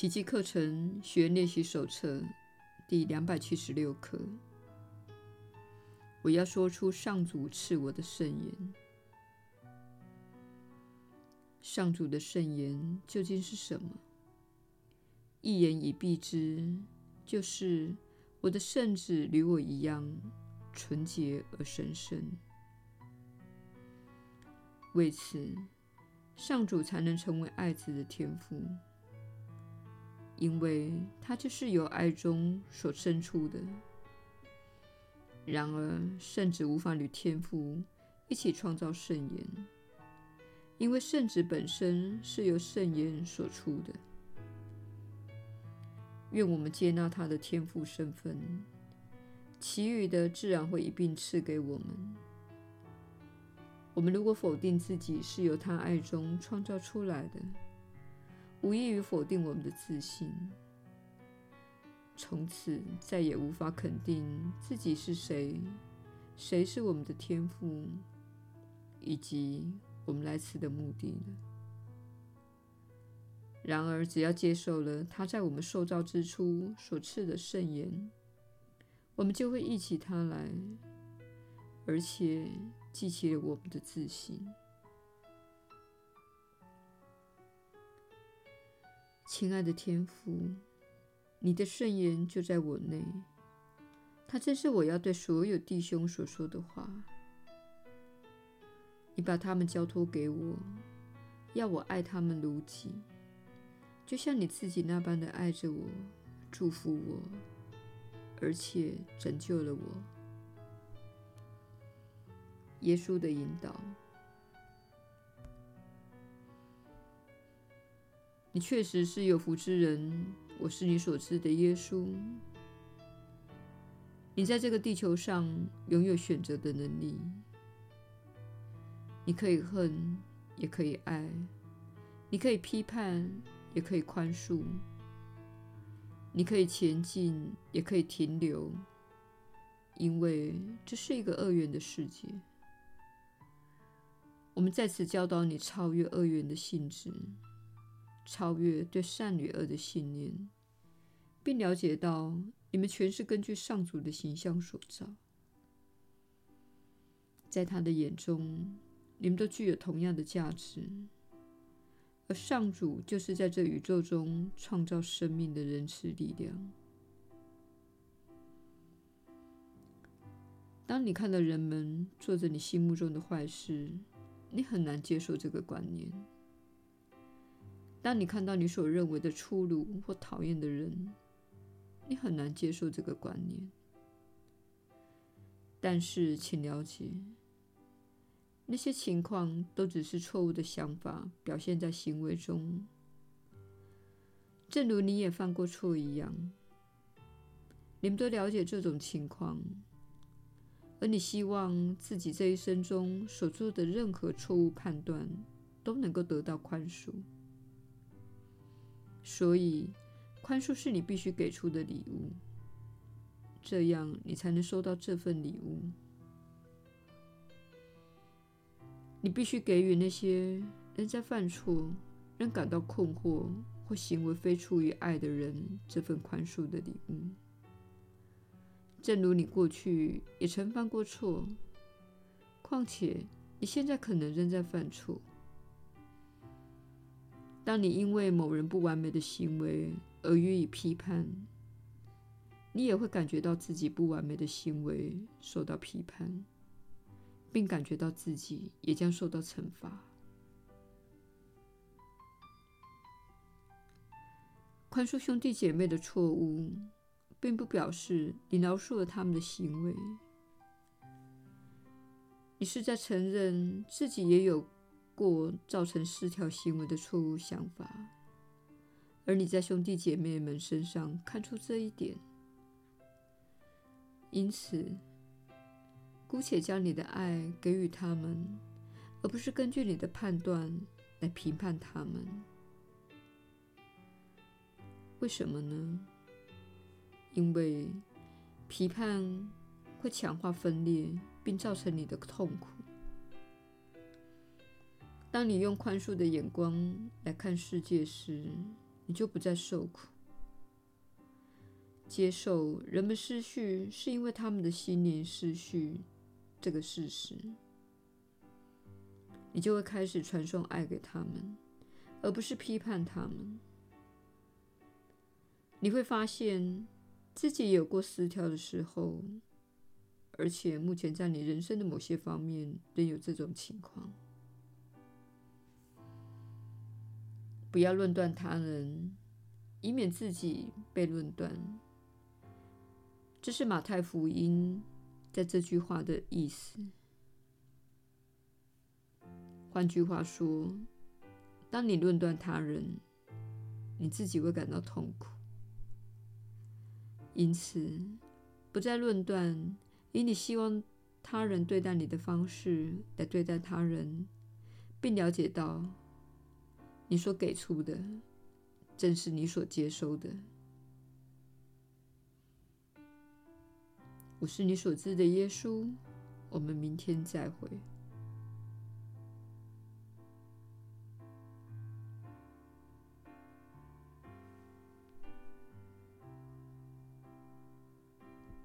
奇迹课程学练习手册第两百七十六课。我要说出上主赐我的圣言。上主的圣言究竟是什么？一言以蔽之，就是我的圣子与我一样纯洁而神圣。为此，上主才能成为爱子的天父，因为他就是由爱中所生出的。然而，圣子无法与天父一起创造圣言，因为圣子本身是由圣言所出的。愿我们接纳他的天赋身份，其余的自然会一并赐给我们。我们如果否定自己是由他爱中创造出来的，无异于否定我们的自信，从此再也无法肯定自己是谁，谁是我们的天赋，以及我们来此的目的了。然而，只要接受了他在我们受造之初所赐的圣言，我们就会忆起他来，而且。记起了我们的自信，亲爱的天父，你的圣言就在我内，它正是我要对所有弟兄所说的话。你把他们交托给我，要我爱他们如己，就像你自己那般的爱着我，祝福我，而且拯救了我。耶稣的引导，你确实是有福之人。我是你所知的耶稣。你在这个地球上拥有选择的能力。你可以恨，也可以爱；你可以批判，也可以宽恕；你可以前进，也可以停留，因为这是一个二元的世界。我们在此教导你超越二元的性质，超越对善与恶的信念，并了解到你们全是根据上主的形象所造，在他的眼中，你们都具有同样的价值，而上主就是在这宇宙中创造生命的仁慈力量。当你看到人们做着你心目中的坏事，你很难接受这个观念。当你看到你所认为的粗鲁或讨厌的人，你很难接受这个观念。但是，请了解，那些情况都只是错误的想法表现在行为中，正如你也犯过错一样。你们都了解这种情况。而你希望自己这一生中所做的任何错误判断都能够得到宽恕，所以宽恕是你必须给出的礼物，这样你才能收到这份礼物。你必须给予那些仍在犯错、仍感到困惑或行为非出于爱的人这份宽恕的礼物。正如你过去也曾犯过错，况且你现在可能仍在犯错。当你因为某人不完美的行为而予以批判，你也会感觉到自己不完美的行为受到批判，并感觉到自己也将受到惩罚。宽恕兄弟姐妹的错误。并不表示你饶恕了他们的行为，你是在承认自己也有过造成失调行为的错误想法，而你在兄弟姐妹们身上看出这一点，因此，姑且将你的爱给予他们，而不是根据你的判断来评判他们。为什么呢？因为批判会强化分裂，并造成你的痛苦。当你用宽恕的眼光来看世界时，你就不再受苦。接受人们失序是因为他们的心灵失序这个事实，你就会开始传送爱给他们，而不是批判他们。你会发现自己有过失调的时候，而且目前在你人生的某些方面仍有这种情况。不要论断他人，以免自己被论断。这是马太福音在这句话的意思。换句话说，当你论断他人，你自己会感到痛苦。因此，不再论断，以你希望他人对待你的方式来对待他人，并了解到。你所给出的，正是你所接收的。我是你所知的耶稣。我们明天再会。